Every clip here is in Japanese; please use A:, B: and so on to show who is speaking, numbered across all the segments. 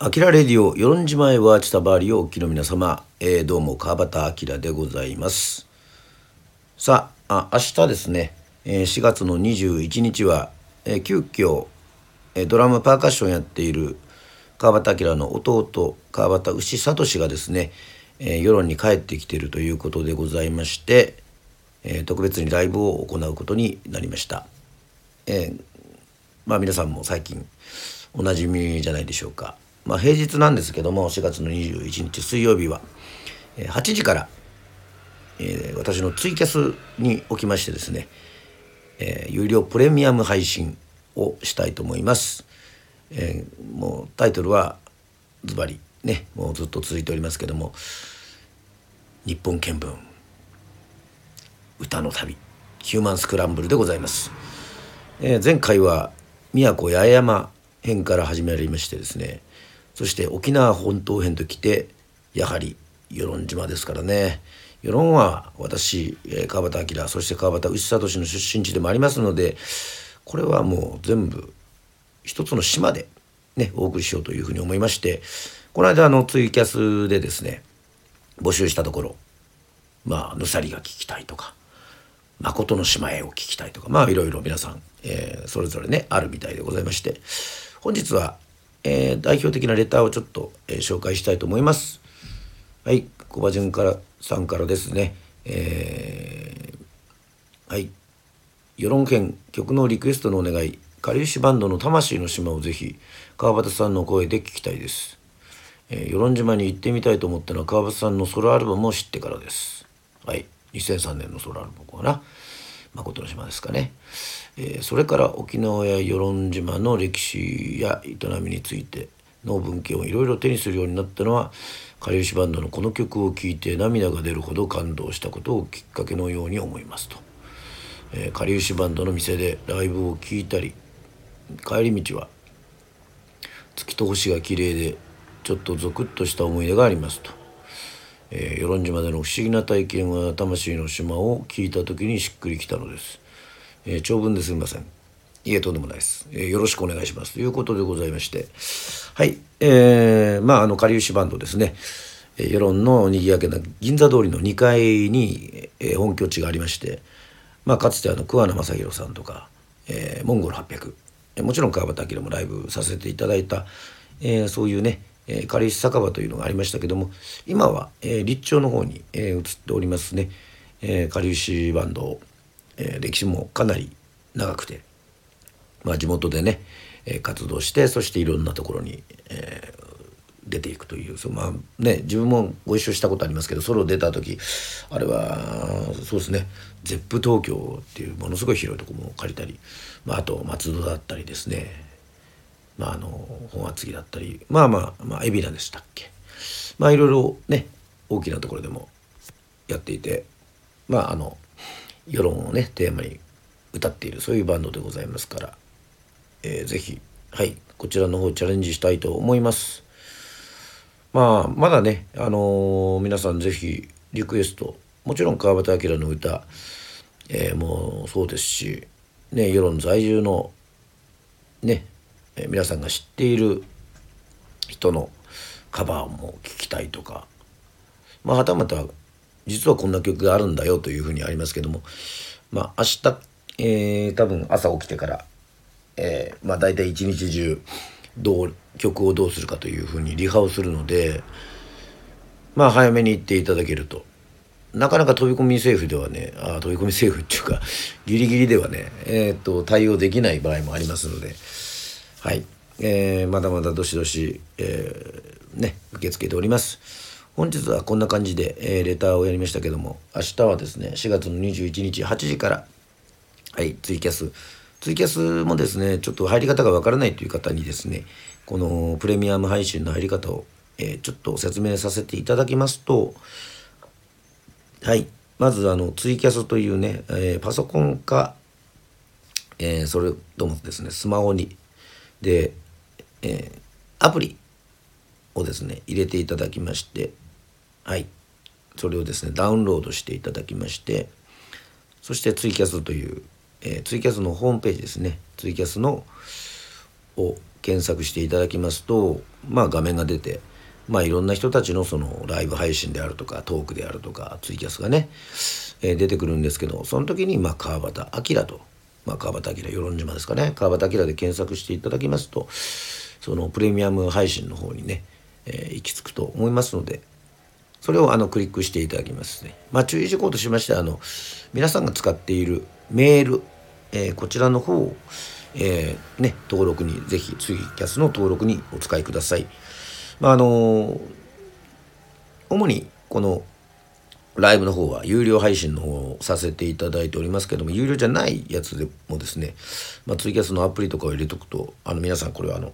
A: アキラレディオ与論島へはチタバーリをお聞きの皆様、えー、どうも川端明でございます。さあ明日ですね、えー、4月の21日は、えー、急遽、えー、ドラムパーカッションやっている川端明の弟川端牛聡がですね、えー、世論に帰ってきているということでございまして、えー、特別にライブを行うことになりました、えー、まあ皆さんも最近おなじみじゃないでしょうか。まあ、平日なんですけども4月の21日水曜日は8時から、えー、私のツイキャスにおきましてですね、えー、有料プレミアム配信をしたいと思います。えー、もうタイトルはズバリねもうずっと続いておりますけども「日本見聞歌の旅ヒューマンスクランブル」でございます。えー、前回は宮古八重山編から始まりましてですねそして沖縄本島編ときてやはり与論島ですからね。与論は私川端明そして川端牛聡の出身地でもありますのでこれはもう全部一つの島でねお送りしようというふうに思いましてこの間あのツイキャスでですね募集したところまあぬさりが聞きたいとか誠の島へを聞きたいとかまあいろいろ皆さん、えー、それぞれねあるみたいでございまして本日はえー、代表的なレターをちょっと、えー、紹介したいと思います。はい、小葉潤からさんからですね。えー、はい。世論編曲のリクエストのお願い。かりゆしバンドの魂の島をぜひ川端さんの声で聞きたいです。えー、与論島に行ってみたいと思ったのは川端さんのソロアルバムを知ってからです。はい。2003年のソロアルバムかな。誠の島ですかね。えー、それから沖縄や与論島の歴史や営みについての文献をいろいろ手にするようになったのはかりゆしバンドのこの曲を聴いて涙が出るほど感動したことをきっかけのように思いますと。えー、かりゆしバンドの店でライブを聴いたり帰り道は月と星が綺麗でちょっとゾクッとした思い出がありますと。えー、与論島での不思議な体験は魂の島を聞いた時にしっくりきたのです。えー、長文ですみません。いえ、とんでもないです。えー、よろしくお願いします。ということでございまして。はい。えー、まあ、あの、かりゆしバンドですね。世論の賑やけな銀座通りの2階に、えー、本拠地がありまして、まあ、かつてあの、桑名正宏さんとか、えー、モンゴル800、え、もちろん川端明もライブさせていただいた、えー、そういうね、えー、かりゆし酒場というのがありましたけども、今は、えー、立町の方に、えー、移っておりますね、えー、かりゆしバンドえー、歴史もかなり長くて、まあ、地元でね、えー、活動してそしていろんなところに、えー、出ていくというそまあね自分もご一緒したことありますけどソロ出た時あれはそうですね ZEP 東京っていうものすごい広いとこも借りたり、まあ、あと松戸だったりですね。まああの本厚木だったりまあまあまあ海老名でしたっけ。まあいろいろね大きなところでもやっていてまああの世論をねテーマに歌っているそういうバンドでございますから、えー、ぜひはいこちらの方チャレンジしたいと思います。まあまだねあのー、皆さんぜひリクエストもちろん川端明の歌、えー、もうそうですしね世論在住のね、えー、皆さんが知っている人のカバーも聴きたいとか。まあはたまた実はこんな曲があるんだよというふうにありますけども。まあ明日、えー、多分朝起きてから、えー、まあ大体一日中どう曲をどうするかというふうにリハをするのでまあ早めに行っていただけると。なかなか飛び込み政府ではねあ飛び込み政府っていうかギリギリではね、えー、と対応できない場合もありますので。はい、えー、まだまだどしどし、えー、ね受け付けております。本日はこんな感じで、えー、レターをやりましたけども明日はですね4月の21日8時からはいツイキャスツイキャスもですねちょっと入り方がわからないという方にですねこのプレミアム配信の入り方を、えー、ちょっと説明させていただきますとはいまずあのツイキャスというね、えー、パソコンか、えー、それともですねスマホにで、えアプリをですね入れていただきましてはい。それをですねダウンロードしていただきましてそしてツイキャスという、えー、ツイキャスのホームページですね。ツイキャスのを検索していただきますと、まあ、画面が出て、まあ、いろんな人たちのそのライブ配信であるとかトークであるとかツイキャスがね、えー、出てくるんですけどその時にまあ川端明と、まあ、川端明与論島ですかね川端明で検索していただきますとそのプレミアム配信の方にね、えー、行き着くと思いますのでそれをあのクリックしていただきますね。まあ、注意事項としましてあの皆さんが使っているメール、えー、こちらの方を、えー、ね、登録にぜひツイキャスの登録にお使いください。まあ、あの主にこのライブの方は有料配信の方をさせていただいておりますけども有料じゃないやつでもですね、まあ、ツイキャスのアプリとかを入れとくとあの皆さんこれはあの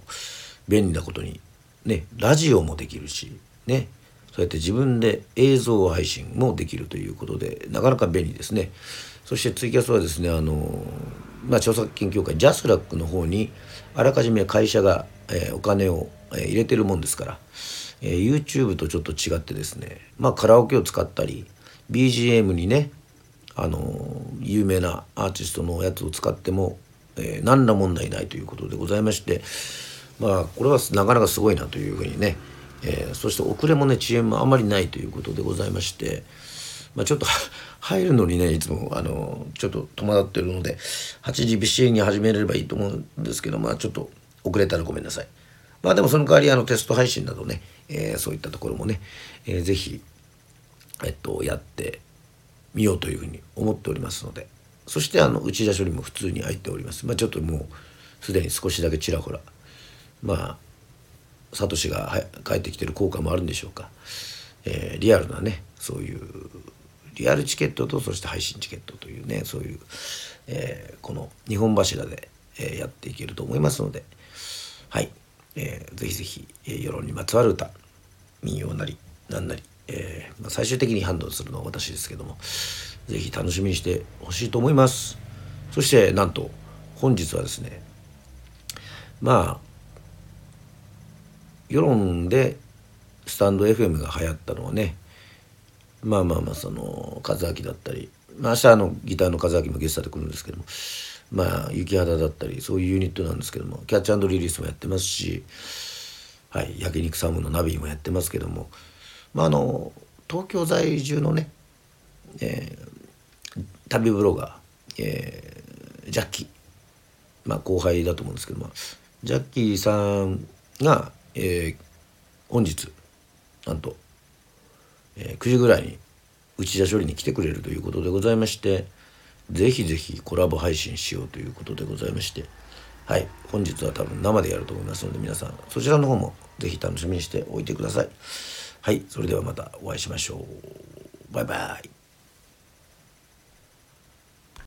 A: 便利なことにねラジオもできるしねそうやって自分で映像配信もできるということでなかなか便利ですね。そしてツイキャスはですねあの、まあ、著作権協会ジャスラックの方にあらかじめ会社が、えー、お金を、えー、入れてるもんですから、え、YouTube とちょっと違ってですねまあカラオケを使ったり BGM にねあの有名なアーティストのやつを使っても、えー、何ら問題ないということでございましてまあこれはなかなかすごいなというふうにねえー、そして遅れもね遅延もあまりないということでございまして、まあ、ちょっと入るのにねいつもあのちょっと戸惑ってるので8時ビシに始めればいいと思うんですけどまあちょっと遅れたらごめんなさい。まあでもその代わりあのテスト配信などね、えー、そういったところもね、えー、ぜひ、えっと、やってみようというふうに思っておりますので。そしてあの内田処理も普通に入っております。まあ、ちょっともうすでに少しだけちらほらまあサトシが帰ってきてる効果もあるんでしょうか、えー、リアルなねそういうリアルチケットとそして配信チケットというねそういう、えー、この2本柱で、えー、やっていけると思いますので。はい、えー、ぜひぜひ、えー、世論にまつわる歌民謡なり何なり、えーまあ、最終的に判断するのは私ですけどもぜひ楽しみにしてほしいと思います。そしてなんと本日はですねまあ世論でスタンド FM が流行ったのはねまあまあまあその和明だったり、まあ、明日あのギターの和明もゲストで来るんですけどもまあ雪肌だったりそういうユニットなんですけどもキャッチリリースもやってますし、はい、焼肉サムのナビもやってますけども、まあ、あの東京在住のね、えー、旅ブロガー、えー、ジャッキー、まあ、後輩だと思うんですけどもジャッキーさんがえー、本日なんと、えー、9時ぐらいに内田処理に来てくれるということでございましてぜひぜひコラボ配信しようということでございましてはい本日は多分生でやると思いますので皆さんそちらの方もぜひ楽しみにしておいてください。はいそれではまたお会いしましょう。バイバイ。